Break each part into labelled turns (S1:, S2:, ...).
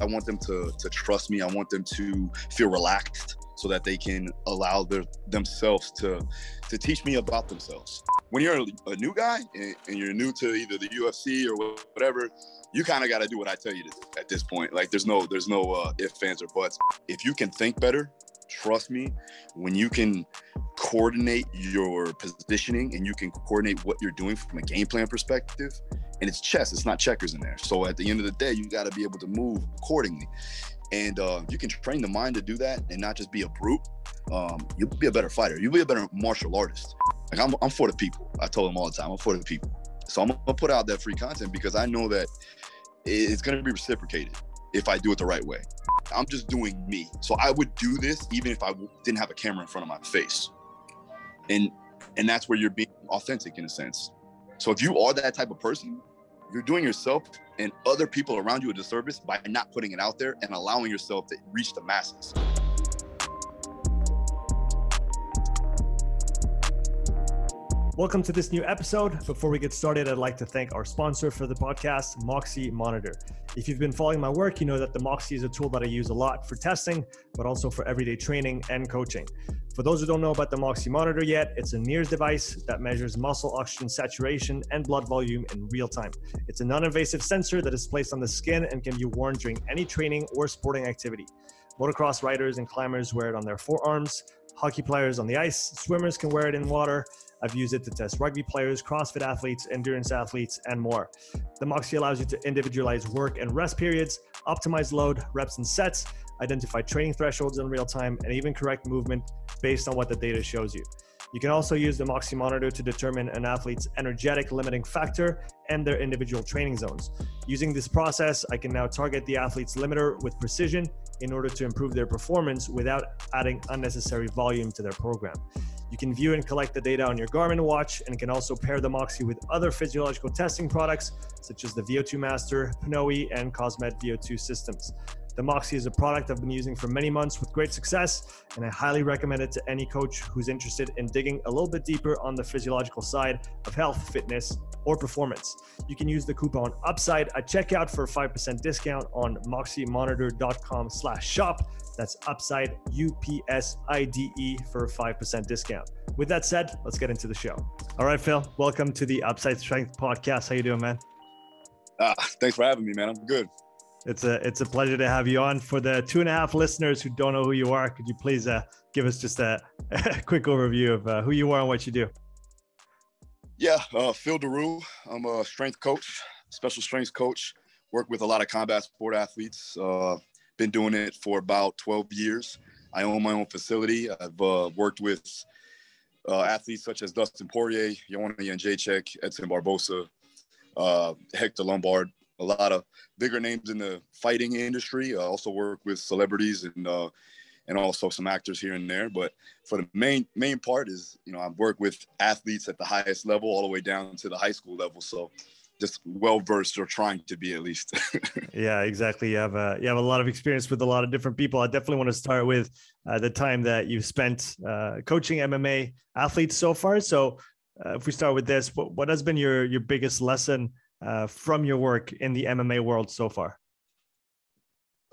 S1: I want them to to trust me. I want them to feel relaxed so that they can allow their themselves to to teach me about themselves. When you're a, new guy and, you're new to either the UFC or whatever, you kind of got to do what I tell you to at this point. Like there's no there's no uh, if fans or buts. If you can think better, trust me, when you can coordinate your positioning and you can coordinate what you're doing from a game plan perspective, and it's chess, it's not checkers in there. So at the end of the day, you got to be able to move accordingly and uh, you can train the mind to do that and not just be a brute, um, you'll be a better fighter. You'll be a better martial artist. Like I'm, I'm for the people. I told them all the time, I'm for the people. So I'm gonna put out that free content because I know that it's gonna be reciprocated if I do it the right way. I'm just doing me. So I would do this even if I didn't have a camera in front of my face. And and that's where you're being authentic in a sense. So if you are that type of person, you're doing yourself and other people around you a disservice by not putting it out there and allowing yourself to reach the masses.
S2: Welcome to this new episode. Before we get started, I'd like to thank our sponsor for the podcast, Moxy Monitor. If you've been following my work, you know that the Moxy is a tool that I use a lot for testing, but also for everyday training and coaching. For those who don't know about the Moxy Monitor yet, it's a NIRS device that measures muscle oxygen saturation and blood volume in real time. It's a non invasive sensor that is placed on the skin and can be worn during any training or sporting activity. Motocross riders and climbers wear it on their forearms. Hockey players on the ice, swimmers can wear it in water, I've used it to test rugby players, CrossFit athletes, endurance athletes, and more. The Moxy allows you to individualize work and rest periods, optimize load, reps, and sets, identify training thresholds in real time, and even correct movement based on what the data shows you. You can also use the Moxy monitor to determine an athlete's energetic limiting factor and their individual training zones. Using this process, I can now target the athlete's limiter with precision in order to improve their performance without adding unnecessary volume to their program. You can view and collect the data on your Garmin watch and can also pair the Moxy with other physiological testing products such as the VO2 Master, Pnoe, and Cosmed VO2 systems. The Moxy is a product I've been using for many months with great success, and I highly recommend it to any coach who's interested in digging a little bit deeper on the physiological side of health, fitness, or performance. You can use the coupon UPSIDE at checkout for a 5% discount on moxymonitor.com slash shop. That's UPSIDE, U-P-S-I-D-E for a 5% discount. With that said, let's get into the show. All right, Phil, welcome to the Upside Strength Podcast. How you doing, man?
S1: Uh, thanks for having me, man. I'm good.
S2: It's a it's a pleasure to have you on. For the two and a half listeners who don't know who you are, could you please uh, give us just a, a quick overview of uh, who you are and what you do?
S1: Yeah, uh, Phil Daru. I'm a strength coach, special strength coach. Work with a lot of combat sport athletes. Uh, been doing it for about 12 years. I own my own facility. I've uh, worked with uh, athletes such as Dustin Poirier, Joanna Jędrzejczyk, Edson Barboza, uh, Hector Lombard, a lot of bigger names in the fighting industry. I also work with celebrities and uh, and also some actors here and there. But for the main main part is, you know, I work with athletes at the highest level, all the way down to the high school level. So just well versed or trying to be at least.
S2: yeah, exactly. You have a you have a lot of experience with a lot of different people. I definitely want to start with uh, the time that you've spent uh, coaching MMA athletes so far. So uh, if we start with this, what, what has been your your biggest lesson uh, from your work in the MMA world so far?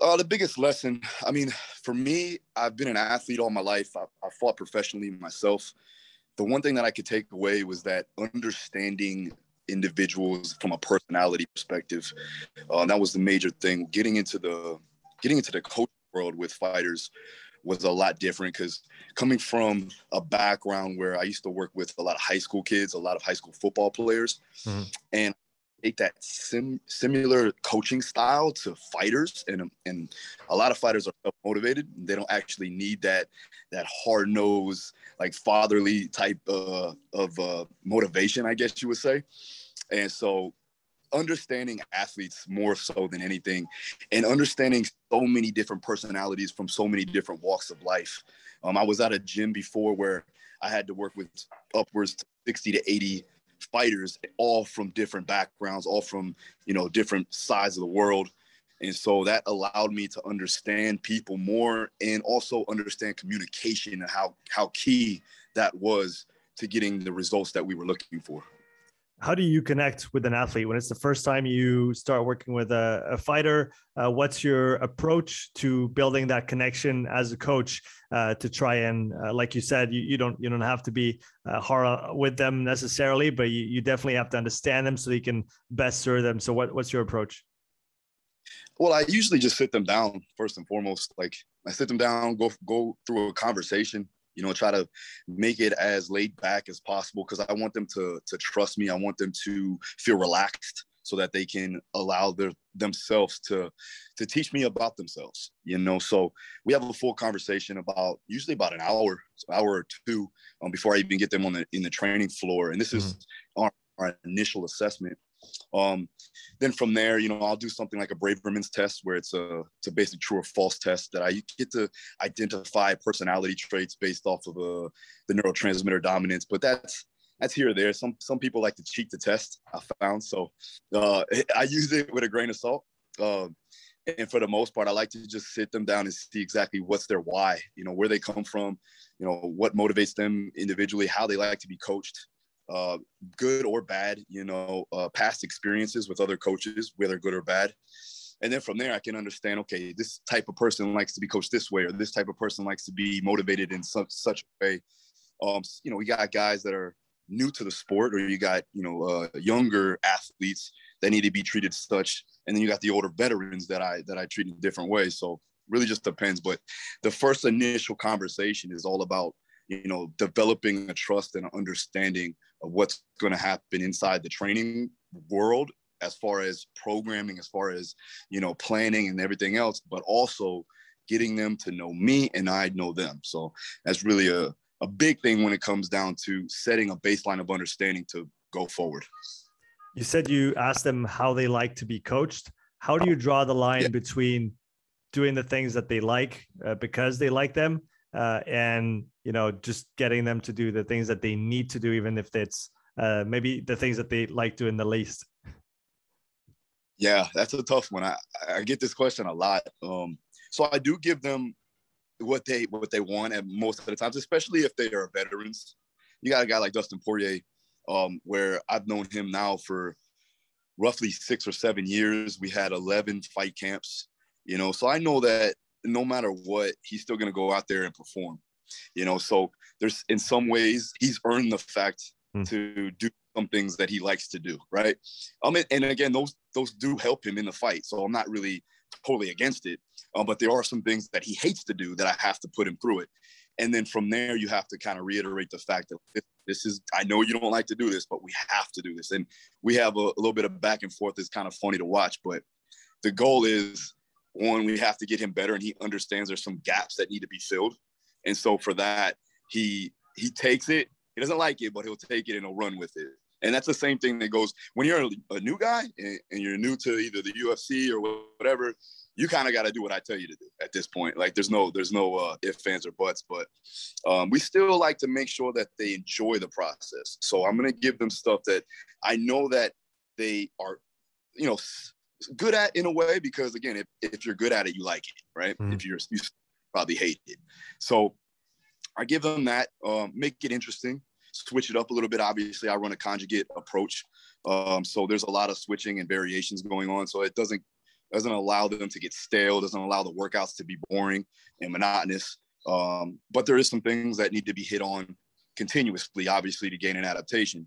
S1: Uh, the biggest lesson, I mean, for me, I've been an athlete all my life. I, I fought professionally myself. The one thing that I could take away was that understanding individuals from a personality perspective. Uh, that was the major thing. Getting into the getting into the coach world with fighters was a lot different because coming from a background where I used to work with a lot of high school kids, a lot of high school football players, mm-hmm. and take that sim, similar coaching style to fighters. And and a lot of fighters are motivated they don't actually need that that hard nose like fatherly type uh, of uh, motivation i guess you would say. And so understanding athletes more so than anything and understanding so many different personalities from so many different walks of life. Um, i was at a gym before where i had to work with upwards to 60 to 80 fighters all from different backgrounds all from you know different sides of the world. And so that allowed me to understand people more and also understand communication and how how key that was to getting the results that we were looking for
S2: how do you connect with an athlete? When it's the first time you start working with a, a fighter uh, what's your approach to building that connection as a coach uh, to try and uh, like you said you, you don't you don't have to be uh, hard with them necessarily but you, you definitely have to understand them so you can best serve them. So what, what's your approach?
S1: Well i usually just sit them down first and foremost. Like i sit them down go go through a conversation you know try to make it as laid back as possible because i want them to to trust me. I want them to feel relaxed so that they can allow their themselves to to teach me about themselves you know? So we have a full conversation about usually about an hour hour or two um, before i even get them on the in the training floor. And this mm-hmm. is our, our initial assessment um, then from there, you know, I'll do something like a Braverman's test where it's a it's a basic true or false test that I get to identify personality traits based off of uh, the neurotransmitter dominance. But that's that's here or there. Some some people like to cheat the test. I found so uh, I use it with a grain of salt. Uh, and for the most part, I like to just sit them down and see exactly what's their why. You know, where they come from. You know, what motivates them individually, how they like to be coached uh, good or bad, you know, uh, past experiences with other coaches, whether good or bad. And then from there, I can understand, okay, this type of person likes to be coached this way, or this type of person likes to be motivated in such, such a way. Um, you know, we got guys that are new to the sport, or you got, you know, uh, younger athletes that need to be treated such. And then you got the older veterans that I, that I treat in different ways. So really just depends. But the first initial conversation is all about you know, developing a trust and an understanding of what's going to happen inside the training world as far as programming, as far as, you know, planning and everything else, but also getting them to know me and I know them. So that's really a, a big thing when it comes down to setting a baseline of understanding to go forward.
S2: You said you asked them how they like to be coached. How do you draw the line yeah. between doing the things that they like uh, because they like them uh, and you know just getting them to do the things that they need to do even if it's uh, maybe the things that they like doing the least.
S1: Yeah that's a tough one. I, I get this question a lot. Um, so i do give them what they what they want at most of the times especially if they are veterans. You got a guy like dustin poirier um, where i've known him now for roughly six or seven years. We had 11 fight camps you know so i know that no matter what, he's still going to go out there and perform. You know, so there's in some ways he's earned the fact mm. to do some things that he likes to do, right? Um, and, and again, those those do help him in the fight. So I'm not really totally against it. Um, but there are some things that he hates to do that I have to put him through it. And then from there, you have to kind of reiterate the fact that this, is, I know you don't like to do this, but we have to do this. And we have a, a little bit of back and forth that's kind of funny to watch. But the goal is one, we have to get him better, and he understands there's some gaps that need to be filled. And so for that, he he takes it. He doesn't like it, but he'll take it and he'll run with it. And that's the same thing that goes when you're a, new guy and, and, you're new to either the UFC or whatever. You kind of got to do what I tell you to do at this point. Like there's no there's no uh, ifs, fans, or buts. But um, we still like to make sure that they enjoy the process. So I'm gonna give them stuff that I know that they are, you know, good at in a way because again, if, if you're good at it, you like it, right? Mm. If you're you probably hate it. So I give them that, um, make it interesting, switch it up a little bit. Obviously, I run a conjugate approach, um, so there's a lot of switching and variations going on. So it doesn't doesn't allow them to get stale, doesn't allow the workouts to be boring and monotonous. Um, but there is some things that need to be hit on continuously, obviously, to gain an adaptation.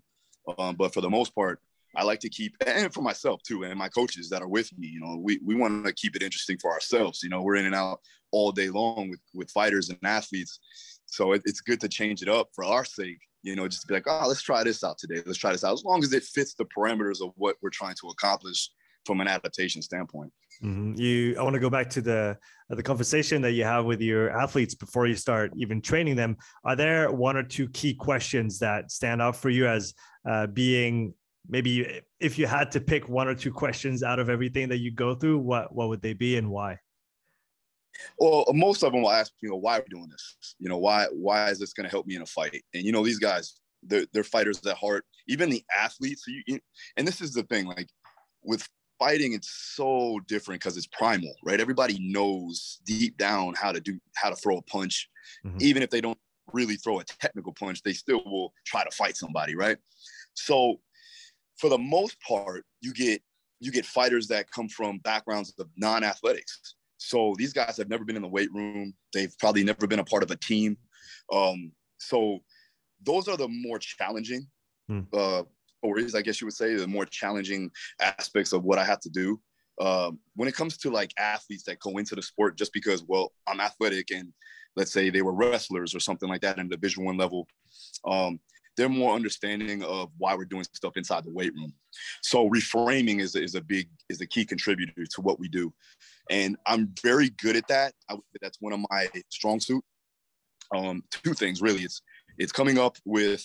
S1: Um, but for the most part, I like to keep, and for myself too, and my coaches that are with me, you know, we, we want to keep it interesting for ourselves. You know, we're in and out all day long with, with fighters and athletes. So it, it's good to change it up for our sake, you know, just be like, oh, let's try this out today. Let's try this out. As long as it fits the parameters of what we're trying to accomplish from an adaptation standpoint.
S2: Mm-hmm. You, I want to go back to the uh, the conversation that you have with your athletes before you start even training them. Are there one or two key questions that stand out for you as uh, being maybe if you had to pick one or two questions out of everything that you go through, what what would they be and why?
S1: Well, most of them will ask, you know, why are we doing this? You know, why why is this going to help me in a fight? And you know, these guys, they're, they're fighters at heart. Even the athletes, you, and this is the thing, like with fighting, it's so different because it's primal, right? Everybody knows deep down how to do how to throw a punch, mm-hmm. even if they don't really throw a technical punch, they still will try to fight somebody, right? So for the most part, you get you get fighters that come from backgrounds of non-athletics. So these guys have never been in the weight room. They've probably never been a part of a team. Um, so those are the more challenging hmm. uh, stories, I guess you would say, the more challenging aspects of what I have to do. Um, when it comes to like athletes that go into the sport just because, well, I'm athletic and let's say they were wrestlers or something like that in the Division One level, um, they're more understanding of why we're doing stuff inside the weight room. So reframing is, is a big is a key contributor to what we do, and I'm very good at that. I, that's one of my strong suit. Um, two things really. It's it's coming up with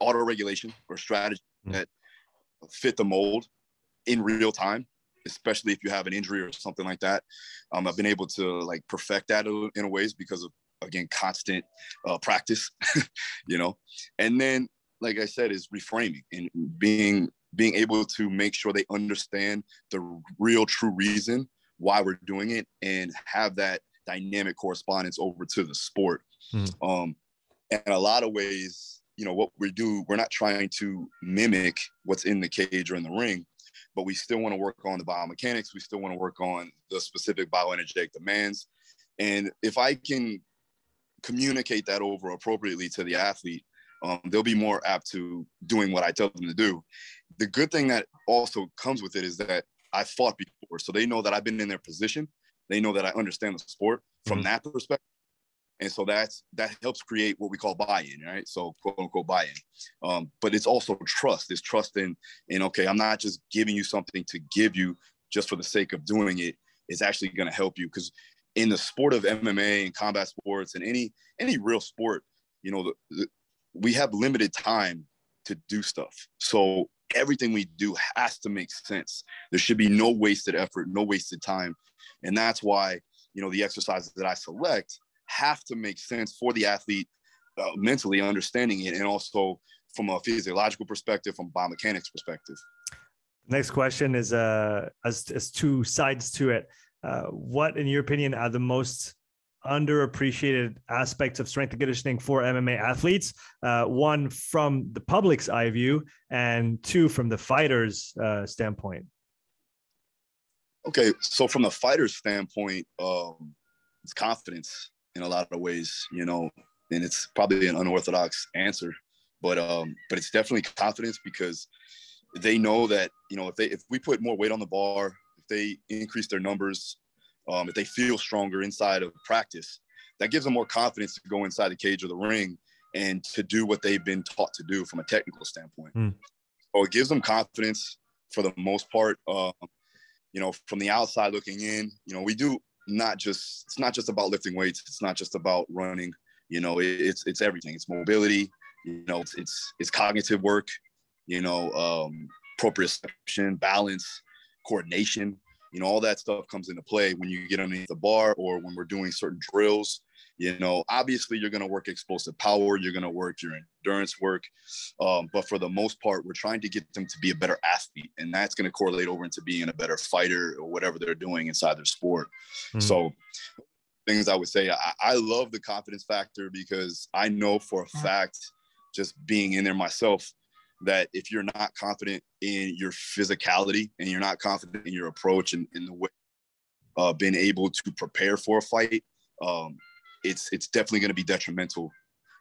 S1: auto regulation or strategy mm-hmm. that fit the mold in real time especially if you have an injury or something like that. Um, I've been able to like perfect that in a ways because of again constant uh, practice, you know. And then, like I said, is reframing and being being able to make sure they understand the real true reason why we're doing it and have that dynamic correspondence over to the sport. Mm. Um, and a lot of ways, you know, what we do, we're not trying to mimic what's in the cage or in the ring but we still want to work on the biomechanics. We still want to work on the specific bioenergetic demands. And if I can communicate that over appropriately to the athlete, um, they'll be more apt to doing what I tell them to do. The good thing that also comes with it is that I fought before, so they know that I've been in their position. They know that I understand the sport from mm-hmm. that perspective and so that's that helps create what we call buy-in right so quote unquote buy-in um, but it's also trust it's trust in in okay i'm not just giving you something to give you just for the sake of doing it it's actually going to help you because in the sport of mma and combat sports and any any real sport you know the, the, we have limited time to do stuff. So everything we do has to make sense. There should be no wasted effort no wasted time. And that's why you know the exercises that i select have to make sense for the athlete uh, mentally understanding it and also from a physiological perspective from biomechanics perspective.
S2: Next question is uh as, as two sides to it uh, what in your opinion are the most underappreciated aspects of strength and conditioning for MMA athletes. Uh, one from the public's eye view, and two from the fighter's uh, standpoint.
S1: Okay, so from the fighter's standpoint, um, it's confidence in a lot of ways, you know, and it's probably an unorthodox answer, but um, but it's definitely confidence because they know that you know if they if we put more weight on the bar, they increase their numbers, um, if they feel stronger inside of practice, that gives them more confidence to go inside the cage or the ring and to do what they've been taught to do from a technical standpoint. Mm. So it gives them confidence for the most part. Uh, you know, from the outside looking in, you know, we do not just it's not just about lifting weights it's not just about running you know it, it's it's everything it's mobility you know it's it's, it's cognitive work you know um proprioception balance coordination you know all that stuff comes into play when you get underneath the bar or when we're doing certain drills you know. Obviously you're going to work explosive power you're going to work your endurance work um, but for the most part we're trying to get them to be a better athlete and that's going to correlate over into being a better fighter or whatever they're doing inside their sport. Mm-hmm. so things i would say I, I, love the confidence factor because i know for a fact just being in there myself that if you're not confident in your physicality and you're not confident in your approach and in the way uh, being able to prepare for a fight um, it's it's definitely going to be detrimental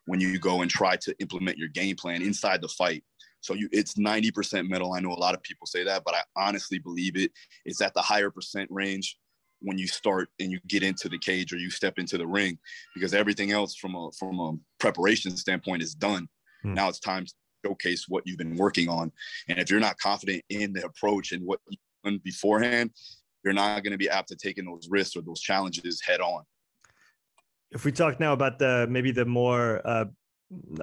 S1: when you go and try to implement your game plan inside the fight. So you, it's 90% mental. I know a lot of people say that, but I honestly believe it. It's at the higher percent range when you start and you get into the cage or you step into the ring, because everything else from a from a preparation standpoint is done. Hmm. Now it's time showcase what you've been working on. And if you're not confident in the approach and what you've done beforehand, you're not going to be apt to taking those risks or those challenges head on
S2: if we talk now about the maybe the more uh,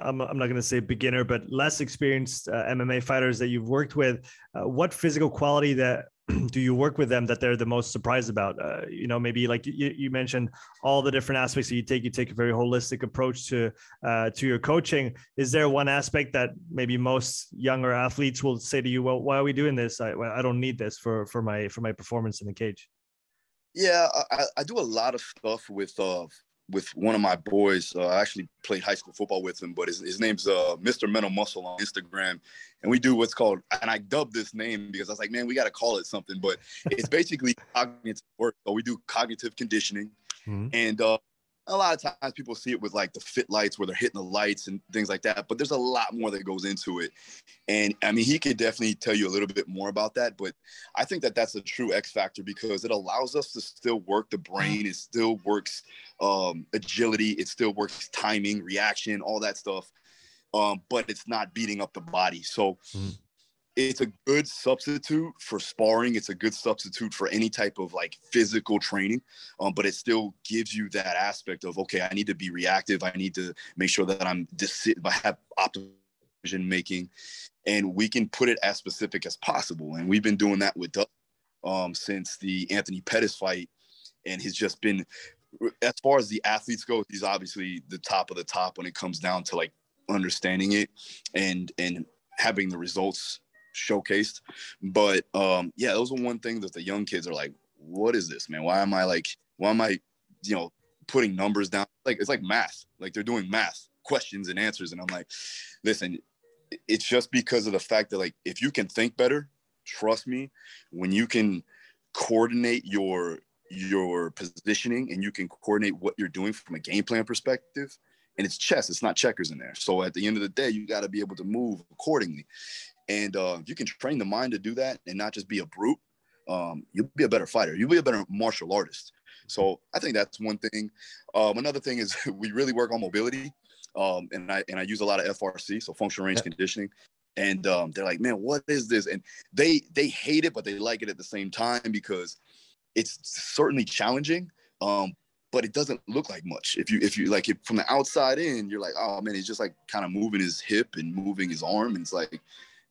S2: I'm, I'm not going to say beginner, but less experienced uh, MMA fighters that you've worked with, uh, what physical quality that do you work with them that they're the most surprised about? Uh, you know, maybe like you, you, mentioned all the different aspects that you take. You take a very holistic approach to uh, to your coaching. Is there one aspect that maybe most younger athletes will say to you, "Well, why are we doing this? I, I don't need this for for my for my performance in the cage."
S1: Yeah, I, I do a lot of stuff with uh, with one of my boys. Uh, I actually played high school football with him, but his, his name's uh, Mr. Mental Muscle on Instagram. And we do what's called, and I dubbed this name because I was like, man, we got to call it something. But it's basically cognitive work. So we do cognitive conditioning. Mm-hmm. And uh, a lot of times people see it with like the fit lights where they're hitting the lights and things like that but there's a lot more that goes into it. And i mean he could definitely tell you a little bit more about that but i think that that's a true x factor because it allows us to still work the brain. It still works um, agility. It still works timing reaction all that stuff um, but it's not beating up the body. So mm it's a good substitute for sparring. It's a good substitute for any type of like physical training, um, but it still gives you that aspect of okay, I need to be reactive. I need to make sure that I'm deci- I have optimal decision making, and we can put it as specific as possible. And we've been doing that with Doug um, since the Anthony Pettis fight, and he's just been as far as the athletes go, he's obviously the top of the top when it comes down to like understanding it and and having the results showcased. But um, yeah, those are one thing that the young kids are like, what is this, man? Why am I like, why am I, you know, putting numbers down? Like it's like math. Like they're doing math questions and answers. And I'm like, listen, it's just because of the fact that like if you can think better, trust me, when you can coordinate your your positioning and you can coordinate what you're doing from a game plan perspective and it's chess it's not checkers in there so at the end of the day you got to be able to move accordingly and uh, you can train the mind to do that and not just be a brute. Um, you'll be a better fighter. You'll be a better martial artist. So I think that's one thing. Um, another thing is we really work on mobility, um, and I and I use a lot of FRC, so functional range conditioning. And um, they're like, man, what is this? And they they hate it, but they like it at the same time because it's certainly challenging. Um, but it doesn't look like much. If you if you like it from the outside in, you're like, oh man, he's just like kind of moving his hip and moving his arm, and it's like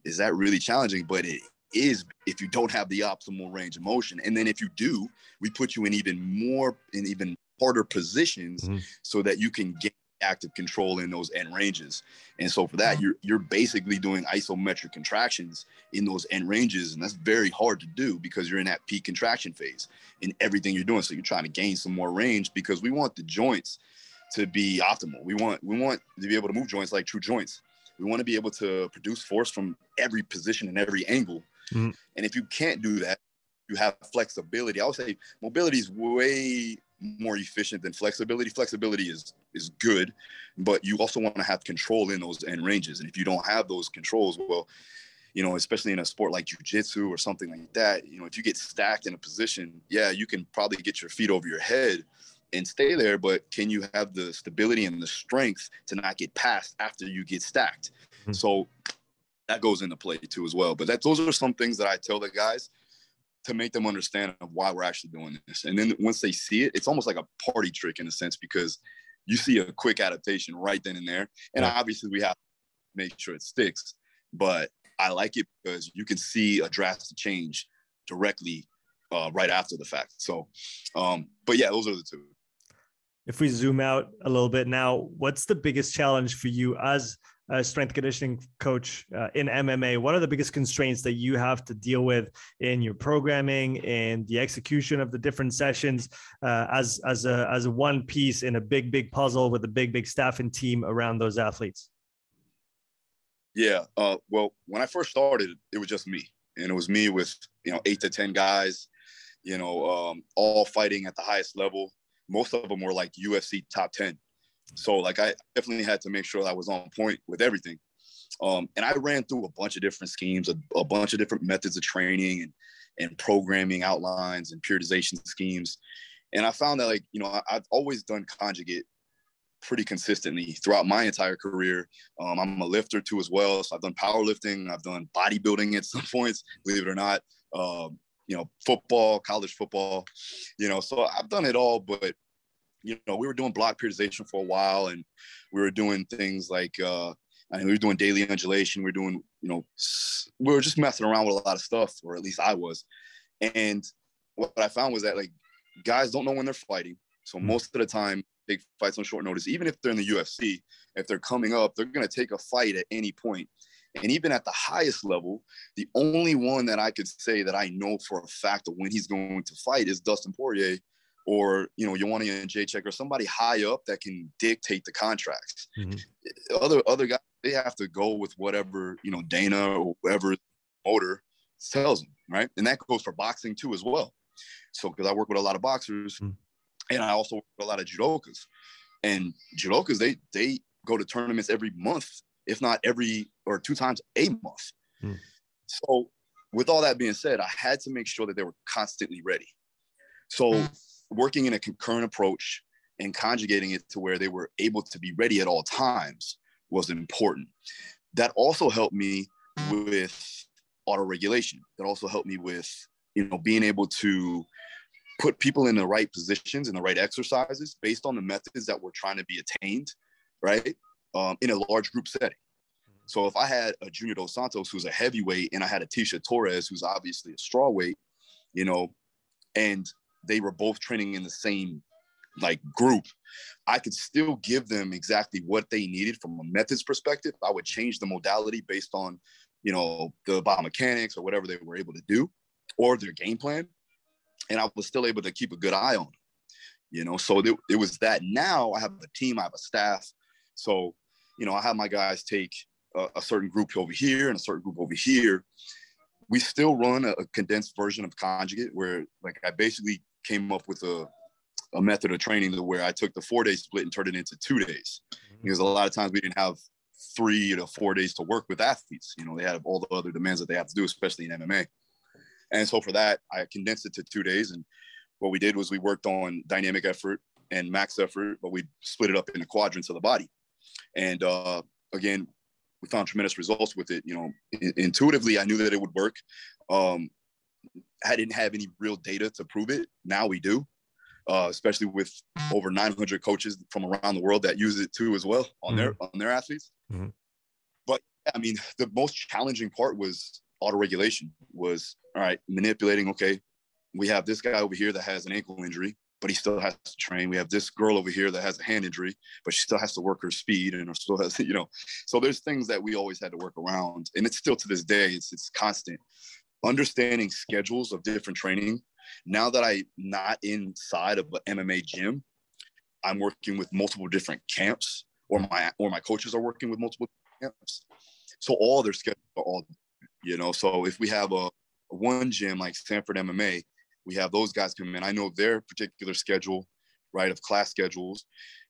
S1: is that really challenging? But it is if you don't have the optimal range of motion. And then if you do, we put you in even more in even harder positions mm-hmm. so that you can get active control in those end ranges. And so for that, mm-hmm. you're you're basically doing isometric contractions in those end ranges. And that's very hard to do because you're in that peak contraction phase in everything you're doing. So you're trying to gain some more range because we want the joints to be optimal. We want we want to be able to move joints like true joints. We want to be able to produce force from every position and every angle. Mm-hmm. And if you can't do that, you have flexibility. I would say mobility is way more efficient than flexibility. Flexibility is is good, but you also want to have control in those end ranges. And if you don't have those controls, well, you know, especially in a sport like jujitsu or something like that, you know, if you get stacked in a position, yeah, you can probably get your feet over your head, and stay there, but can you have the stability and the strength to not get passed after you get stacked? Mm-hmm. So that goes into play too as well. But that those are some things that I tell the guys to make them understand of why we're actually doing this. And then once they see it, it's almost like a party trick in a sense because you see a quick adaptation right then and there. And yeah. obviously we have to make sure it sticks. But I like it because you can see a drastic change directly uh, right after the fact. So, um, but yeah, those are the two
S2: if we zoom out a little bit now, what's the biggest challenge for you as a strength conditioning coach uh, in MMA? What are the biggest constraints that you have to deal with in your programming and the execution of the different sessions uh, as as a as a one piece in a big big puzzle with a big big staff and team around those athletes?
S1: Yeah, uh, well, when I first started, it was just me, and it was me with you know eight to ten guys, you know, um, all fighting at the highest level most of them were like UFC top 10. So like I definitely had to make sure I was on point with everything. Um, and I ran through a bunch of different schemes, a, a, bunch of different methods of training and, and programming outlines and periodization schemes. And I found that like, you know, I, have always done conjugate pretty consistently throughout my entire career. Um, I'm a lifter too as well. So I've done powerlifting, I've done bodybuilding at some points, believe it or not. Um, you know, football, college football, you know, so I've done it all, but you know, we were doing block periodization for a while and we were doing things like, uh, I mean, we were doing daily undulation. We were doing, you know, we were just messing around with a lot of stuff, or at least I was. And what I found was that like guys don't know when they're fighting. So mm-hmm. most of the time, big fights on short notice, even if they're in the UFC, if they're coming up, they're going to take a fight at any point. And even at the highest level, the only one that I could say that I know for a fact of when he's going to fight is Dustin Poirier or you know Joanna Jędrzejczyk or somebody high up that can dictate the contracts. Mm-hmm. Other other guys they have to go with whatever you know Dana or whoever motor tells them, right? And that goes for boxing too as well. So because I work with a lot of boxers, mm-hmm. and I also work with a lot of judokas, and judokas they they go to tournaments every month, if not every or two times a month. Mm-hmm. So with all that being said, I had to make sure that they were constantly ready. So hmm working in a concurrent approach and conjugating it to where they were able to be ready at all times was important. That also helped me with auto regulation. That also helped me with, you know, being able to put people in the right positions and the right exercises based on the methods that were trying to be attained, right? Um, in a large group setting. So if I had a Junior Dos Santos who's a heavyweight and I had a Tecia Torres who's obviously a strawweight, you know, and they were both training in the same like group, I could still give them exactly what they needed from a methods perspective. I would change the modality based on, you know, the biomechanics or whatever they were able to do or their game plan. And I was still able to keep a good eye on them, you know? So it, it was that now I have a team, I have a staff. So, you know, I have my guys take a, a certain group over here and a certain group over here. We still run a, a condensed version of conjugate where like I basically came up with a, a method of training to where I took the four day split and turned it into two days. Mm-hmm. Because a lot of times we didn't have three to four days to work with athletes. You know, they had all the other demands that they have to do, especially in MMA. And so for that, I condensed it to two days. And what we did was we worked on dynamic effort and max effort, but we split it up into quadrants of the body. And uh, again, we found tremendous results with it. You know, intuitively, I knew that it would work. Um, I didn't have any real data to prove it. Now we do, uh, especially with over 900 coaches from around the world that use it too as well on mm-hmm. their on their athletes. Mm-hmm. But I mean, the most challenging part was auto regulation. Was all right, manipulating. Okay, we have this guy over here that has an ankle injury, but he still has to train. We have this girl over here that has a hand injury, but she still has to work her speed and still has, you know. So there's things that we always had to work around, and it's still to this day. It's it's constant understanding schedules of different training. Now that I'm not inside of an MMA gym, I'm working with multiple different camps, or my or my coaches are working with multiple camps. So all their schedules are all, you know. So if we have a, one gym like Sanford MMA, we have those guys come in. I know their particular schedule, right, of class schedules,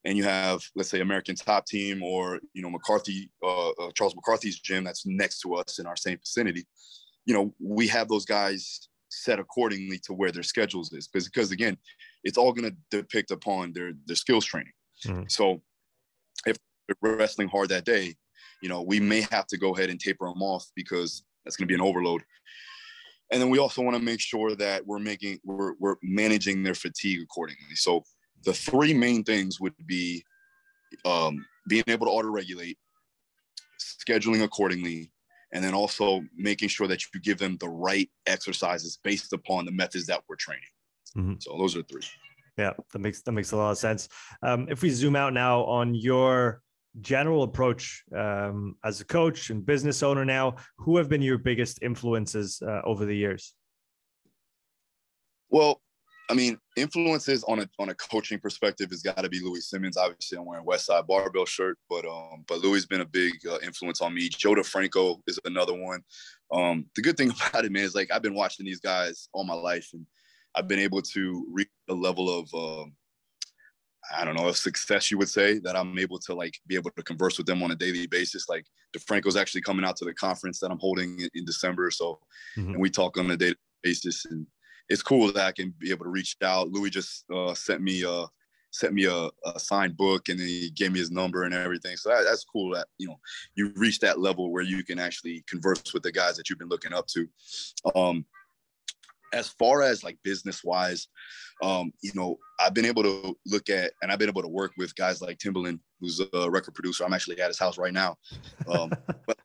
S1: and you have let's say American Top Team or you know McCarthy, uh, uh, Charles McCarthy's gym that's next to us in our same vicinity you know, we have those guys set accordingly to where their schedules is because, because again, it's all going to depict upon their their skills training. Mm-hmm. So if they're wrestling hard that day, you know, we may have to go ahead and taper them off because that's going to be an overload. And then we also want to make sure that we're making we're we're managing their fatigue accordingly. So the three main things would be um, being able to auto regulate, scheduling accordingly, and then also making sure that you give them the right exercises based upon the methods that we're training. Mm-hmm. So those are three.
S2: Yeah, that makes that makes a lot of sense. Um, if we zoom out now on your general approach um, as a coach and business owner now, who have been your biggest influences uh, over the years?
S1: Well, I mean, influences on a on a coaching perspective has got to be Louie Simmons. Obviously, I'm wearing Westside Barbell shirt, but um, but Louie's been a big uh, influence on me. Joe DeFranco is another one. Um, the good thing about it, man, is like I've been watching these guys all my life, and I've been able to reach a level of uh, I don't know, of success you would say that I'm able to like be able to converse with them on a daily basis. Like DeFranco's actually coming out to the conference that I'm holding in, in December, so mm-hmm. and we talk on a daily basis and it's cool that I can be able to reach out. Louie just uh, sent me uh, sent me a, a, signed book and then he gave me his number and everything. So that, that's cool that you know you reach that level where you can actually converse with the guys that you've been looking up to. Um, as far as like business wise, um, you know, I've been able to look at and I've been able to work with guys like Timbaland, who's a record producer. I'm actually at his house right now. Um, but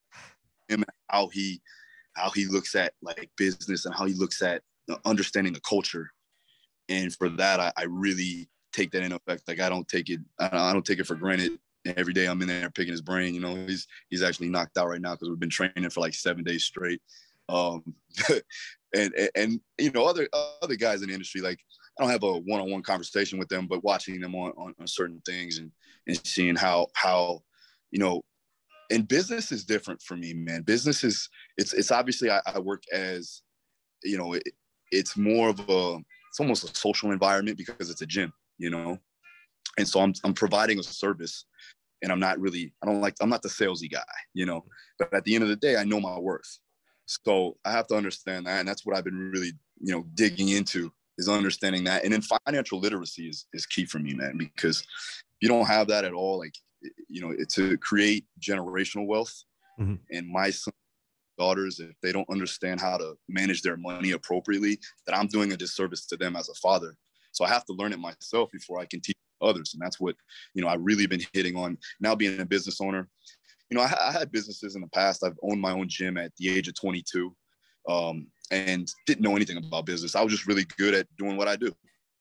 S1: him how he how he looks at like business and how he looks at understanding the culture. And for that, I, I really take that in effect. Like I don't take it, I don't take it for granted. Every day I'm in there picking his brain. You know, he's he's actually knocked out right now because we've been training for like seven days straight. Um, and, and you know other other guys in the industry like I don't have a one-on-one conversation with them, but watching them on, on, on certain things and, and seeing how, how, you know, and business is different for me, man. Business is, it's, it's obviously I, I work as, you know, it, it's more of a, it's almost a social environment because it's a gym, you know? And so I'm, I'm providing a service and I'm not really, I don't like, I'm not the salesy guy, you know, but at the end of the day, I know my worth. So I have to understand that. And that's what I've been really, you know, digging into is understanding that. And then financial literacy is, is key for me, man, because if you don't have that at all, like, you know, to create generational wealth. Mm-hmm. And my son, daughters, if they don't understand how to manage their money appropriately, that I'm doing a disservice to them as a father. So I have to learn it myself before I can teach others. And that's what, you know, I've really been hitting on now being a business owner. You know, I, I had businesses in the past. I've owned my own gym at the age of 22 um, and didn't know anything about business. I was just really good at doing what I do,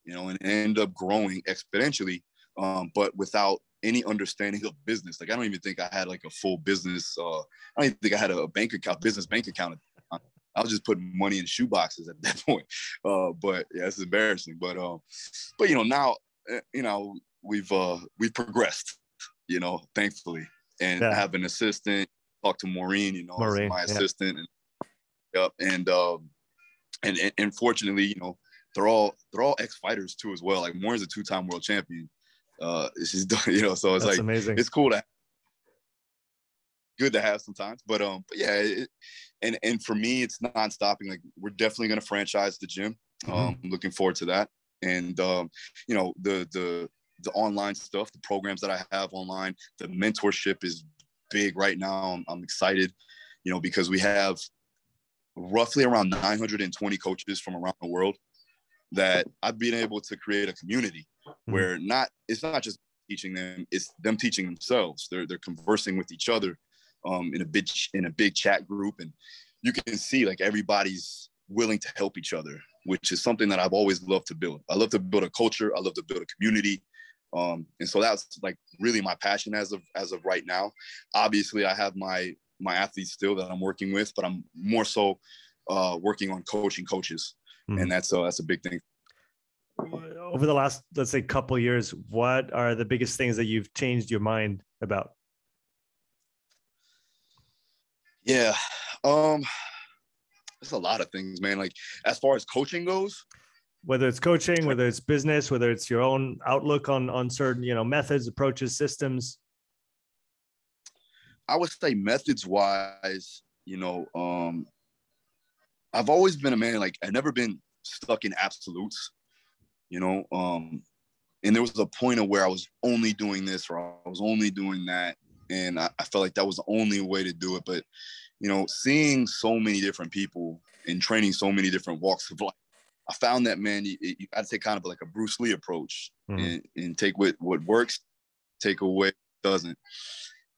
S1: you know, and end up growing exponentially, um, but without any understanding of business. Like I don't even think I had like a full business. Uh, I don't even think I had a bank account, business bank account. I was just putting money in shoe boxes at that point. Uh, but yeah, it's embarrassing. But um, but you know now eh, you know we've uh we've progressed. You know, thankfully, and yeah. have an assistant. Talk to Maureen. You know, Maureen, my yeah. assistant, and yep, and um, and, and and fortunately, you know, they're all they're all ex fighters too as well. Like Maureen's a two time world champion uh, she's done, you know, so it's That's like amazing. It's cool to good to have sometimes, but um, but yeah, it, and and for me, it's non-stopping. Like we're definitely gonna franchise the gym. Mm-hmm. Um, looking forward to that, and um, you know, the the the online stuff, the programs that I have online, the mentorship is big right now. I'm, I'm excited, you know, because we have roughly around 920 coaches from around the world that I've been able to create a community mm-hmm. where not it's not just teaching them, it's them teaching themselves. They're they're conversing with each other um, in a big in a big chat group, and you can see like everybody's willing to help each other, which is something that I've always loved to build. I love to build a culture. I love to build a community. Um, and so that's like really my passion as of as of right now. Obviously, I have my my athletes still that I'm working with, but I'm more so uh, working on coaching coaches, mm-hmm. and that's uh, that's a big thing
S2: over the last let's say couple years what are the biggest things that you've changed your mind about
S1: yeah um there's a lot of things man like as far as coaching goes
S2: whether it's coaching whether it's business whether it's your own outlook on on certain you know methods approaches systems?
S1: I would say methods wise you know um i've always been a man like i've never been stuck in absolutes you know um and there was a point of where i was only doing this or i was only doing that and I, I, felt like that was the only way to do it but you know seeing so many different people and training so many different walks of life i found that man you, you got to take kind of like a bruce lee approach mm-hmm. and, and take what what works take away what doesn't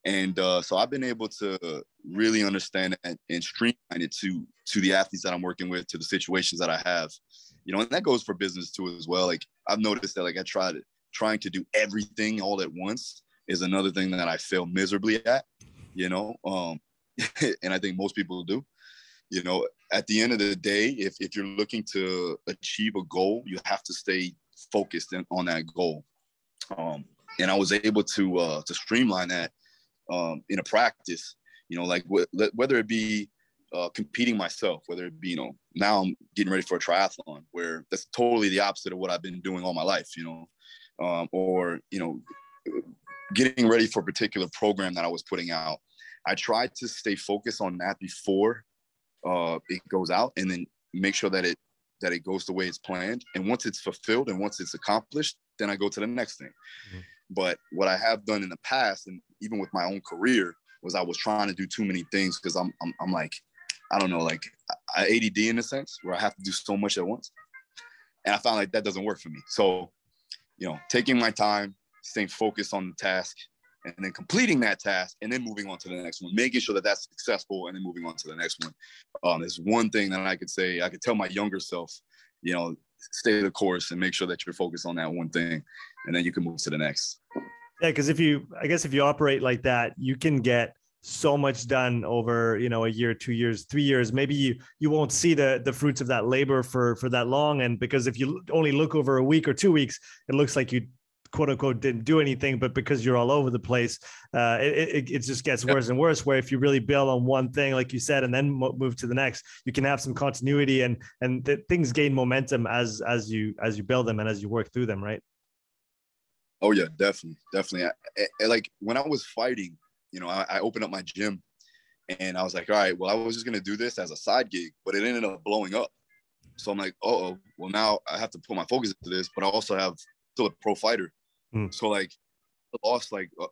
S1: and uh, so I've been able to really understand and, and streamline it to to the athletes that I'm working with, to the situations that I have, you know, and that goes for business too as well. Like I've noticed that like I tried trying to do everything all at once is another thing that I fail miserably at, you know. Um, and I think most people do. You know, at the end of the day, if, if you're looking to achieve a goal, you have to stay focused in, on that goal. Um, and I was able to uh, to streamline that um, in a practice. You know, like wh- whether it be uh, competing myself, whether it be, you know, now I'm getting ready for a triathlon where that's totally the opposite of what I've been doing all my life, you know, um, or, you know, getting ready for a particular program that I was putting out. I tried to stay focused on that before uh, it goes out and then make sure that it that it goes the way it's planned. And once it's fulfilled and once it's accomplished, then I go to the next thing. Mm-hmm. But what I have done in the past, and even with my own career, was I was trying to do too many things because I'm, I'm I'm like I don't know, like I ADD in a sense where I have to do so much at once. And I found like that doesn't work for me. So, you know, taking my time, staying focused on the task, and then completing that task, and then moving on to the next one, making sure that that's successful, and then moving on to the next one. Um, is one thing that I could say. I could tell my younger self, you know, stay the course and make sure that you're focused on that one thing, and then you can move to the next.
S2: Yeah, because if you, I guess, if you operate like that, you can get so much done over you know a year two years three years maybe you you won't see the the fruits of that labor for for that long and because if you only look over a week or two weeks it looks like you quote unquote didn't do anything but because you're all over the place uh it, it, it just gets worse and worse where if you really build on one thing like you said and then move to the next you can have some continuity and and th- things gain momentum as as you as you build them and as you work through them right
S1: oh yeah definitely definitely I, I, like when i was fighting you know, I, I opened up my gym and I was like, all right, well, I was just gonna do this as a side gig, but it ended up blowing up. So I'm like, oh, well, now I have to put my focus into this, but I also have still a pro fighter. Mm. So like, I lost like uh,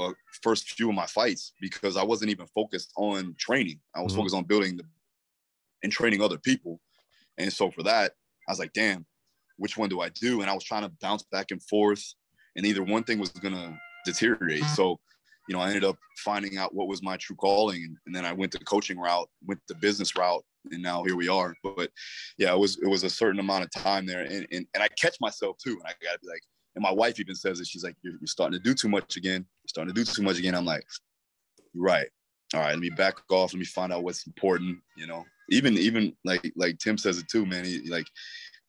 S1: uh, first few of my fights because I wasn't even focused on training. I was mm. focused on building the, and training other people. And so for that, I was like, damn, which one do I do? And I was trying to bounce back and forth, and either one thing was gonna deteriorate. So you know, I ended up finding out what was my true calling, and, then I went the coaching route, went the business route, and now here we are. But yeah, it was it was a certain amount of time there, and and, and I catch myself too, and I gotta be like, and my wife even says it. She's like, you're, you're starting to do too much again. You're starting to do too much again. I'm like, right. All right, let me back off. Let me find out what's important. You know, even even like like Tim says it too, man. He, like,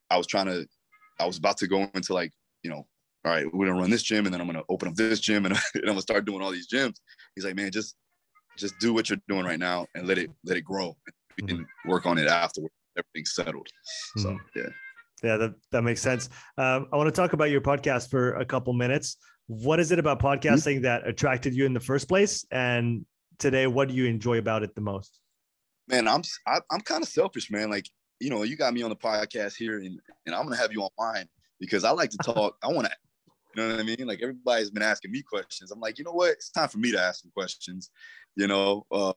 S1: I was trying to, I was about to go into like you know all right, we're gonna run this gym, and then I'm gonna open up this gym, and, and I'm gonna start doing all these gyms. He's like, man, just just do what you're doing right now and let it let it grow. We can mm-hmm. work on it afterward. Everything's settled. Mm-hmm. So yeah.
S2: Yeah, that, that makes sense. Um, I want to talk about your podcast for a couple minutes. What is it about mm-hmm. podcasting mm-hmm. that attracted you in the first place? And today, what do you enjoy about it the most?
S1: Man, I'm I, am i am kind of selfish, man. Like you know, you got me on the podcast here, and and I'm gonna have you on mine because I like to talk. I want to you know what I mean? Like everybody's been asking me questions. I'm like, you know what? It's time for me to ask some questions. You know, uh,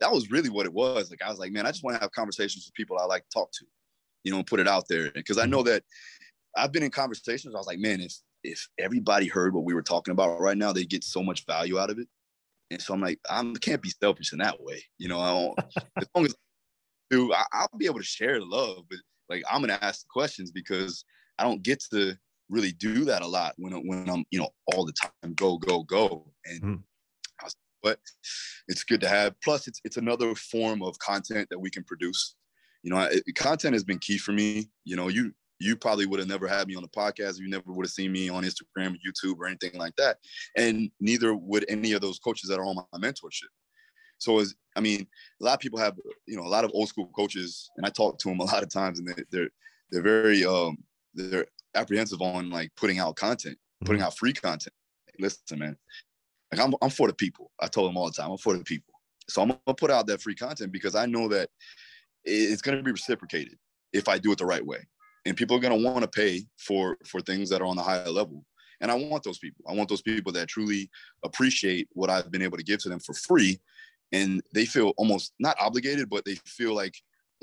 S1: that was really what it was. Like I was like, man, I just want to have conversations with people I like to talk to, you know, and put it out there. Because I know that I've been in conversations. I was like, man, if if everybody heard what we were talking about right now, they get so much value out of it. And so I'm like, I can't be selfish in that way. You know, I don't, as long as I do, I, I'll be able to share the love, but like I'm gonna ask the questions because I don't get to really do that a lot when when I'm you know all the time go go go and mm. was, but it's good to have plus it's it's another form of content that we can produce you know it, content has been key for me you know you you probably would have never had me on the podcast you never would have seen me on Instagram or YouTube or anything like that and neither would any of those coaches that are on my mentorship so as I mean a lot of people have you know a lot of old school coaches and I talk to them a lot of times and they, they're they're very um they're apprehensive on like putting out content, putting mm-hmm. out free content. listen, man, like I'm, I'm for the people. I told them all the time, I'm for the people. So I'm gonna put out that free content because I know that it's gonna be reciprocated if I do it the right way. And people are gonna want to pay for for things that are on the higher level. And I want those people. I want those people that truly appreciate what I've been able to give to them for free. And they feel almost not obligated, but they feel like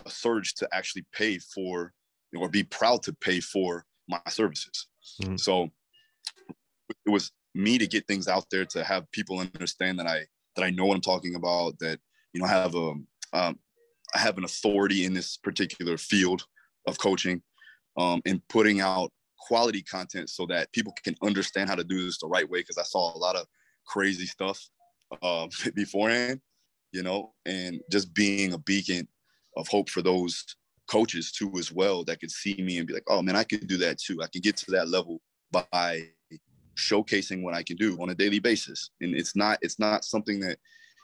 S1: a surge to actually pay for or be proud to pay for my services. Mm-hmm. So it was me to get things out there to have people understand that I that I know what I'm talking about. That you know I have a um, I have an authority in this particular field of coaching um, and putting out quality content so that people can understand how to do this the right way. Because I saw a lot of crazy stuff uh, beforehand, you know, and just being a beacon of hope for those coaches too as well that could see me and be like, oh man, I could do that too. I can get to that level by showcasing what I can do on a daily basis. And it's not it's not something that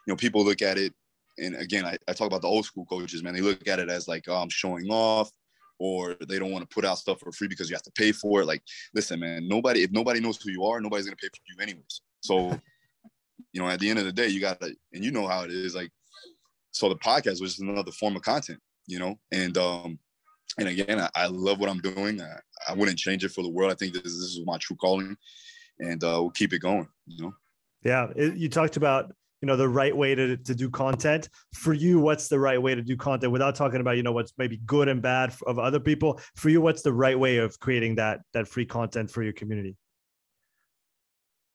S1: you know people look at it. And again, I, I talk about the old school coaches, man. They look at it as like, oh, I'm showing off, or they don't want to put out stuff for free because you have to pay for it. Like, listen, man, nobody if nobody knows who you are, nobody's gonna pay for you anyways. So, you know, at the end of the day, you gotta, and you know how it is. Like, so the podcast was just another form of content you know, and um, and again, I, I love what I'm doing. I, I, wouldn't change it for the world. I think this, this is my true calling, and uh, we'll keep it going. You know.
S2: Yeah, it, you talked about you know the right way to, to do content. For you what's the right way to do content without talking about you know what's maybe good and bad of other people? For you what's the right way of creating that that free content for your community?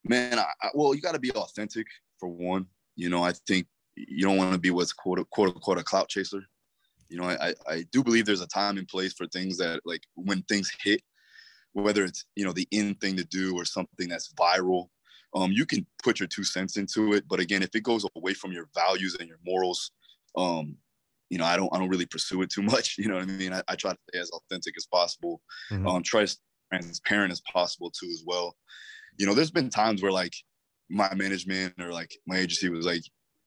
S1: Man I, well you got to be authentic for one. You know i think you don't want to be what's quote, quote unquote a clout chaser. You know, I, I do believe there's a time and place for things that like when things hit, whether it's, you know, the in thing to do or something that's viral um, you can put your two cents into it. But again, if it goes away from your values and your morals, um, you know, I don't I don't really pursue it too much. You know what I mean? I, I try to stay as authentic as possible. Mm-hmm. Um, try to stay transparent as possible too as well. You know, there's been times where like my management or like my agency was like,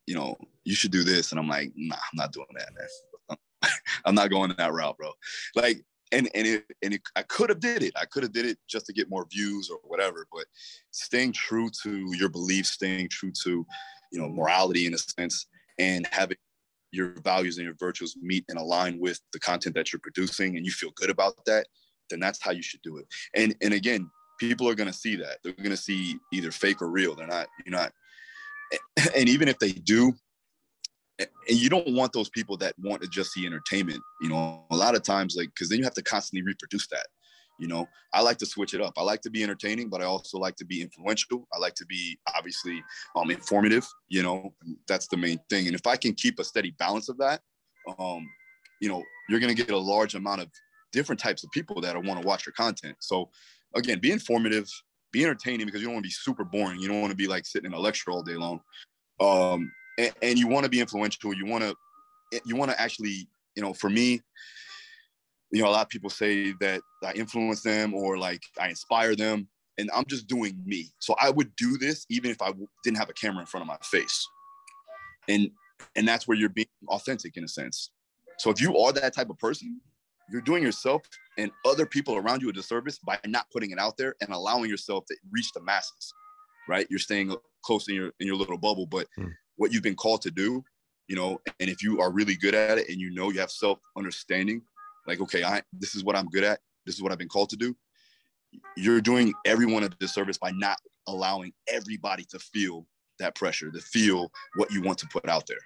S1: you know, you should do this. And I'm like, nah, I'm not doing that, man. I'm not going that route, bro. Like, and and it and it, I could have did it. I could have did it just to get more views or whatever. But staying true to your beliefs, staying true to, you know, morality in a sense, and having your values and your virtues meet and align with the content that you're producing, and you feel good about that, then that's how you should do it. And and again, people are gonna see that. They're gonna see either fake or real. They're not. You're not and even if they do and you don't want those people that want to just see entertainment you know a lot of times like because then you have to constantly reproduce that you know? I like to switch it up. I like to be entertaining but i also like to be influential. I like to be obviously um informative you know? That's the main thing. And if i can keep a steady balance of that um you know you're going to get a large amount of different types of people that want to watch your content. So again be informative be entertaining because you don't want to be super boring. You don't want to be like sitting in a lecture all day long. Um, and, and you want to be influential. You want to, you want to actually, you know, for me, you know, a lot of people say that I influence them or like I inspire them, and I'm just doing me. So I would do this even if I didn't have a camera in front of my face, and and that's where you're being authentic in a sense. So if you are that type of person, you're doing yourself and other people around you a disservice by not putting it out there and allowing yourself to reach the masses right you're staying close in your in your little bubble but mm. What you've been called to do you know and if you are really good at it and you know you have self understanding like okay i this is what i'm good at this is what i've been called to do you're doing everyone a disservice by not allowing everybody to feel that pressure to feel what you want to put out there.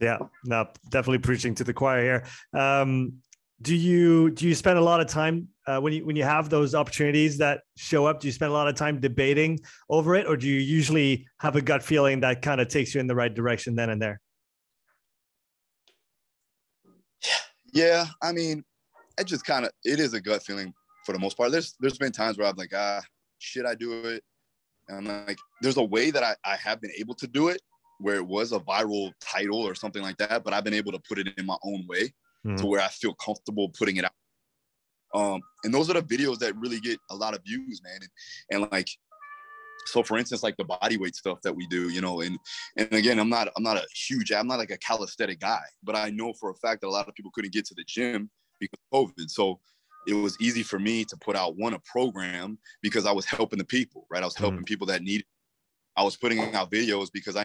S2: Yeah no definitely preaching to the choir here. Um do you do you spend a lot of time uh, when you when you have those opportunities that show up? Do you spend a lot of time debating over it, or do you usually have a gut feeling that kind of takes you in the right direction then and there?
S1: Yeah, I mean, it just kind of it is a gut feeling for the most part. There's there's been times where I'm like, ah, should I do it? And I'm like, there's a way that I, I have been able to do it where it was a viral title or something like that, but I've been able to put it in my own way mm. to where I feel comfortable putting it out. Um, and those are the videos that really get a lot of views, man. And, and like, so for instance, like the body weight stuff that we do, you know, and and again, I'm not I'm not a huge, I'm not like a calisthenic guy, but I know for a fact that a lot of people couldn't get to the gym because of COVID. So it was easy for me to put out one a program because I was helping the people, right? I was helping mm. people that need. I was putting out videos because I,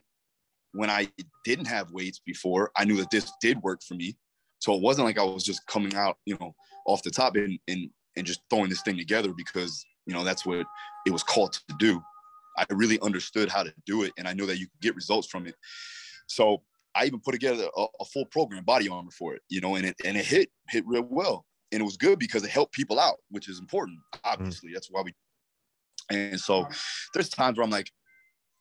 S1: when I didn't have weights before, I knew that this did work for me. So it wasn't like I was just coming out, you know, off the top and and and just throwing this thing together because you know that's what it was called to do. I really understood how to do it, and I know that you can get results from it. So I even put together a, a full program, body armor for it, you know, and it and it hit hit real well, and it was good because it helped people out, which is important. Obviously, mm. that's why we. And so there's times where I'm like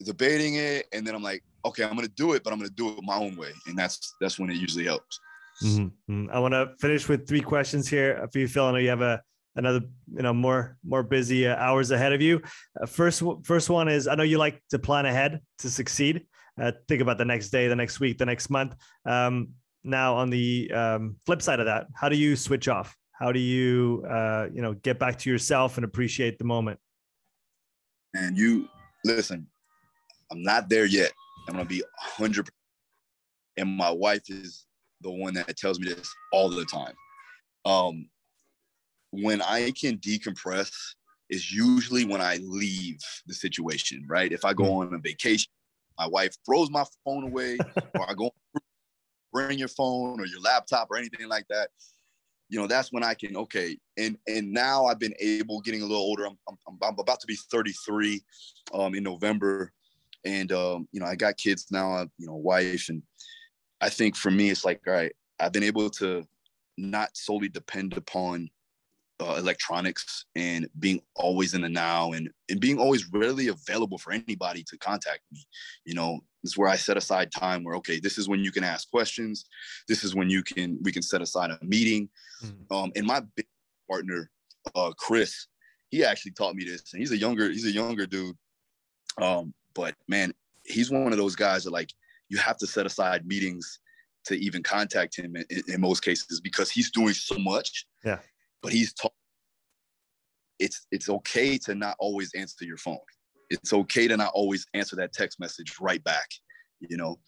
S1: debating it, and then I'm like, okay, I'm gonna do it, but I'm gonna do it my own way, and that's that's when it usually helps.
S2: Mm-hmm. mm-hmm. I want to finish with three questions here for you, Phil. I know you have a another you know more more busy uh, hours ahead of you. Uh, first first one is I know you like to plan ahead to succeed. Uh, think about the next day, the next week, the next month. Um, now on the um, flip side of that, how do you switch off? How do you uh, you know get back to yourself and appreciate the moment?
S1: And you listen, I'm not there yet. I'm gonna be hundred. And my wife is the one that tells me this all the time. Um, when I can decompress is usually when I leave the situation, right? If I go hmm. on a vacation, my wife throws my phone away, or I go bring your phone or your laptop or anything like that. You know, that's when I can okay. And and now I've been able, getting a little older. I'm I'm, I'm about to be 33 um, in November, and um, you know I got kids now. I, You know, wife and I think for me, it's like, all right, I've been able to not solely depend upon uh, electronics and being always in the now and, and being always readily available for anybody to contact me. You know, it's where I set aside time where, okay, this is when you can ask questions. This is when you can, we can set aside a meeting. Mm-hmm. Um, and my big partner, uh, Chris, he actually taught me this and he's a younger, he's a younger dude. Um, but man, he's one of those guys that like you have to set aside meetings to even contact him in, in most cases because he's doing so much.
S2: Yeah.
S1: But he's talking. It's it's okay to not always answer your phone. It's okay to not always answer that text message right back. You know,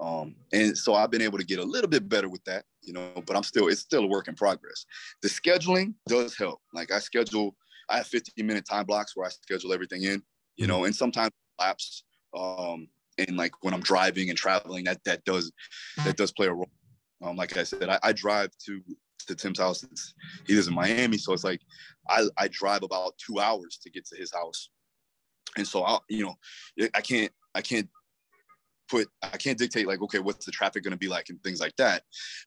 S1: um, and so I've been able to get a little bit better with that. You know, but I'm still it's still a work in progress. The scheduling does help. Like I schedule, I have 15 minute time blocks where I schedule everything in. You mm-hmm. know, and sometimes lapse um, and like when I'm driving and traveling, that that does that does play a role. Um, like I said, I, I drive to to Tim's house. It's, he lives in Miami, so it's like I I drive about two hours to get to his house, and so I you know I can't I can't put I can't dictate like okay what's the traffic going to be like and things like that,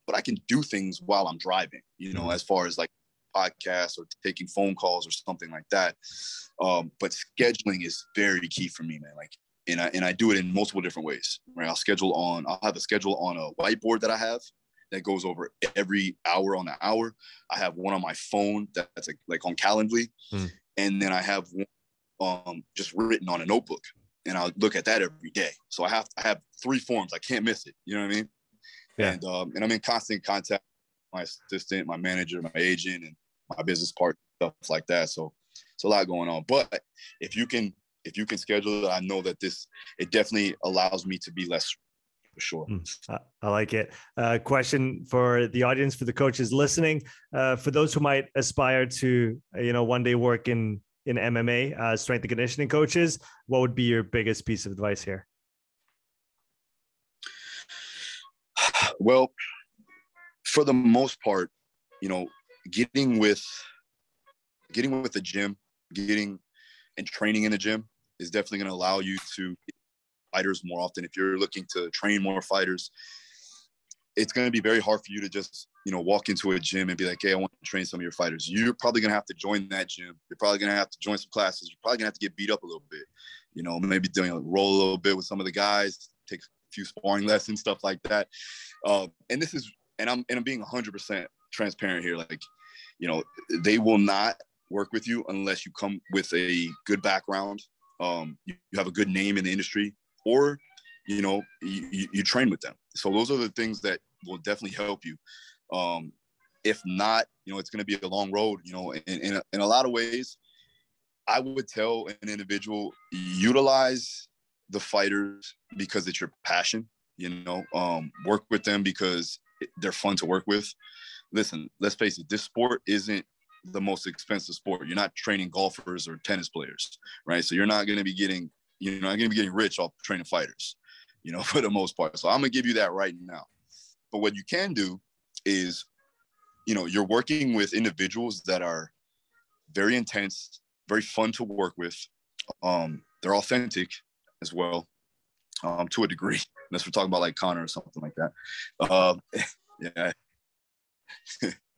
S1: but I can do things while I'm driving. You know, mm-hmm. as far as like podcasts or taking phone calls or something like that. Um, but scheduling is very key for me, man. Like and I and I do it in multiple different ways. Right, I'll schedule on. I'll have a schedule on a whiteboard that I have that goes over every hour on the hour. I have one on my phone that's like, like on Calendly, hmm. and then I have one um, just written on a notebook, and I'll look at that every day. So I have I have three forms. I can't miss it. You know what I mean? Yeah. And um, and I'm in constant contact with my assistant, my manager, my agent, and my business partner, stuff like that. So it's a lot going on. But if you can if you can schedule it, I know that this it definitely allows me to be less for sure.
S2: Mm, I like it. Uh, question for the audience, for the coaches listening, uh, for those who might aspire to, uh, you know, one day work in in MMA, uh, strength and conditioning coaches, what would be your biggest piece of advice here?
S1: Well, for the most part, you know, getting with getting with the gym, getting and training in the gym is definitely going to allow you to fighters more often. If you're looking to train more fighters, it's going to be very hard for you to just you know walk into a gym and be like, "Hey, I want to train some of your fighters." You're probably going to have to join that gym. You're probably going to have to join some classes. You're probably going to have to get beat up a little bit. You know, maybe doing a roll a little bit with some of the guys, take a few sparring lessons, stuff like that. Uh, and this is, and I'm and I'm being 100% transparent here. Like, you know, they will not work with you unless you come with a good background um, you, you, have a good name in the industry, or you know you, you, train with them. So those are the things that will definitely help you. Um, if not, you know it's going to be a long road. You know, in, in a, in a lot of ways, I would tell an individual utilize the fighters because it's your passion. You know, um, work with them because they're fun to work with. Listen, let's face it, this sport isn't the most expensive sport. You're not training golfers or tennis players, right? So you're not going to be getting you're not going to be getting rich off training fighters, you know, for the most part. So I'm going to give you that right now. But what you can do is, you know, you're working with individuals that are very intense, very fun to work with. Um, they're authentic as well, um, to a degree. Unless we're talking about like Conor or something like that. Uh, yeah,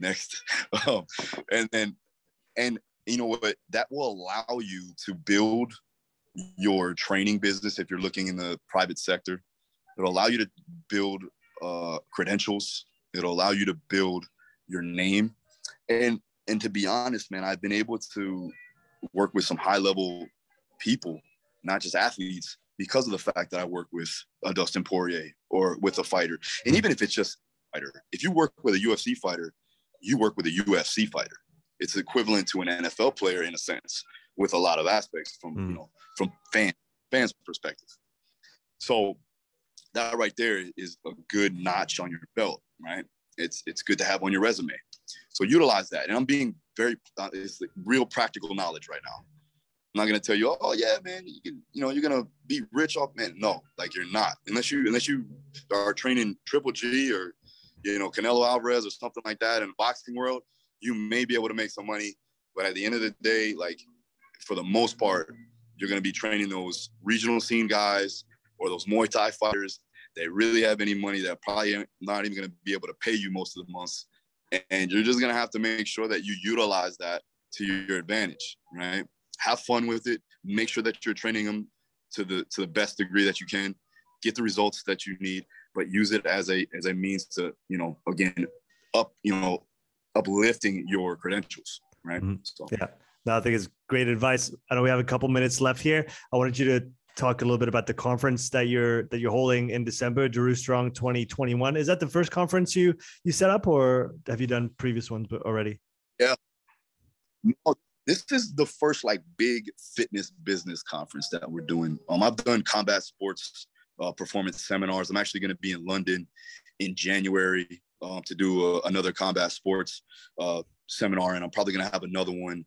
S1: next. Um, and then, and you know what? That will allow you to build your training business if you're looking in the private sector. It'll allow you to build uh, credentials. It'll allow you to build your name. And and to be honest, man, I've been able to work with some high level people, not just athletes, because of the fact that I work with a Dustin Poirier or with a fighter. And even if it's just fighter. If you work with a UFC fighter, you work with a UFC fighter. It's equivalent to an NFL player in a sense, with a lot of aspects from mm. you know from fan fans perspective. So that right there is a good notch on your belt, right? It's it's good to have on your resume. So utilize that. And I'm being very uh, it's like real practical knowledge right now. I'm not gonna tell you, oh yeah, man, you can, you know, you're gonna be rich off man. No, like you're not. Unless you unless you are training triple G or you know, Canelo Alvarez or something like that in the boxing world, you may be able to make some money. But at the end of the day, like for the most part, you're going to be training those regional scene guys or those Muay Thai fighters that really have any money that probably not even going to be able to pay you most of the months. And you're just going to have to make sure that you utilize that to your advantage, right? Have fun with it. Make sure that you're training them to the to the best degree that you can. Get the results that you need but use it as a as a means to you know again up you know uplifting your credentials right
S2: mm-hmm. so. yeah No, I think it's great advice. I know we have a couple minutes left here. I wanted you to talk a little bit about the conference that you're that you're holding in December, Daru Strong 2021. Is that the first conference you you set up, or have you done previous ones already?
S1: Yeah, no, this is the first like big fitness business conference that we're doing. Um, I've done combat sports uh, performance seminars. I'm actually going to be in London in January um, to do a, another combat sports uh, seminar, and I'm probably going to have another one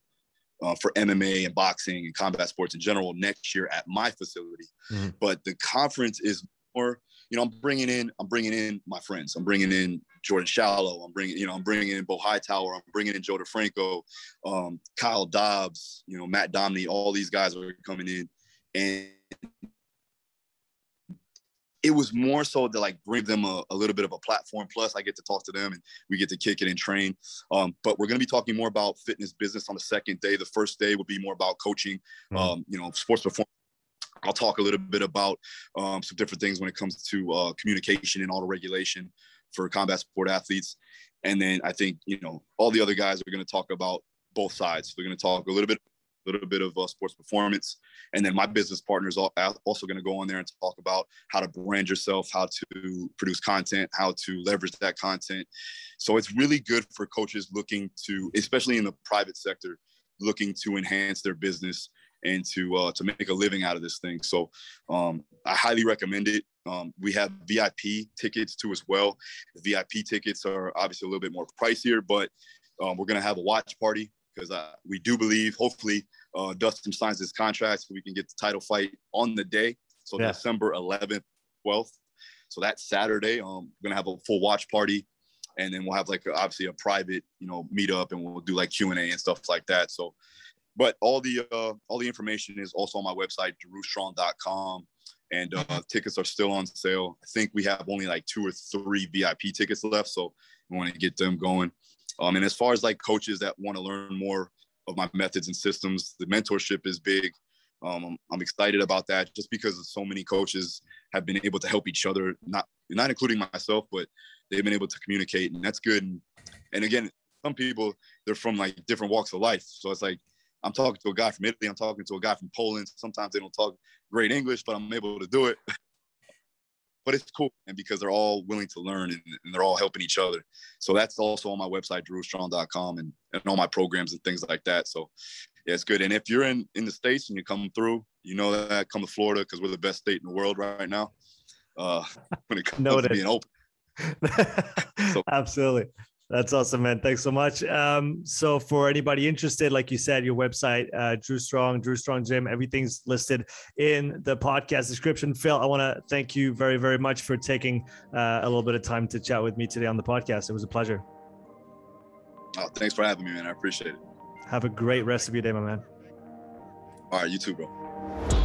S1: uh, for MMA and boxing and combat sports in general next year at my facility. Mm-hmm. But the conference is more, you know, I'm bringing in, I'm bringing in my friends. I'm bringing in Jordan Shallow. I'm bringing, you know, I'm bringing in Bo Hightower. I'm bringing in Joe DeFranco, um, Kyle Dobbs, you know, Matt Domney. All these guys are coming in, and it was more so to like bring them a, a, little bit of a platform. Plus, I get to talk to them and we get to kick it and train. Um, but we're going to be talking more about fitness business on the second day. The first day will be more about coaching, mm-hmm. um, you know, sports performance. I'll talk a little bit about um, some different things when it comes to uh, communication and auto regulation for combat sport athletes. And then I think, you know, all the other guys are going to talk about both sides. They're going to talk a little bit little bit of uh, sports performance. And then my business partners are also going to go on there and talk about how to brand yourself, how to produce content, how to leverage that content. So it's really good for coaches looking to, especially in the private sector, looking to enhance their business and to uh, to make a living out of this thing. So um, I highly recommend it. Um, we have VIP tickets too as well. The VIP tickets are obviously a little bit more pricier, but um, we're going to have a watch party because we do believe, hopefully, uh, Dustin signs his contract so we can get the title fight on the day. So yeah. December 11th, 12th. So that Saturday, um, we're gonna have a full watch party, and then we'll have like a, obviously a private, you know, meetup, and we'll do like Q and A and stuff like that. So, but all the uh, all the information is also on my website, darustrong.com, and uh, tickets are still on sale. I think we have only like two or three VIP tickets left, so we want to get them going. Um, and as far as like coaches that want to learn more of my methods and systems, the mentorship is big. Um, I'm, excited about that just because so many coaches have been able to help each other, not not including myself, but they've been able to communicate, and that's good. And, and again, some people they're from like different walks of life, so it's like I'm talking to a guy from Italy, I'm talking to a guy from Poland. Sometimes they don't talk great English, but I'm able to do it. but it's cool and because they're all willing to learn and, and, they're all helping each other. So that's also on my website darustrong.com and, and all my programs and things like that. So yeah it's good. And if you're in in the states and you come through you know that come to florida because we're the best state in the world right now uh when it comes Noted. to being open.
S2: So, absolutely that's awesome, man. Thanks so much. Um, so for anybody interested, like you said, your website, uh, Daru Strong, Daru Strong Gym, everything's listed in the podcast description. Phil, I want to thank you very, very much for taking uh, a little bit of time to chat with me today on the podcast. It was a pleasure.
S1: Oh, thanks for having me, man. I appreciate it.
S2: Have a great rest of your day, my man.
S1: All right, you too, bro.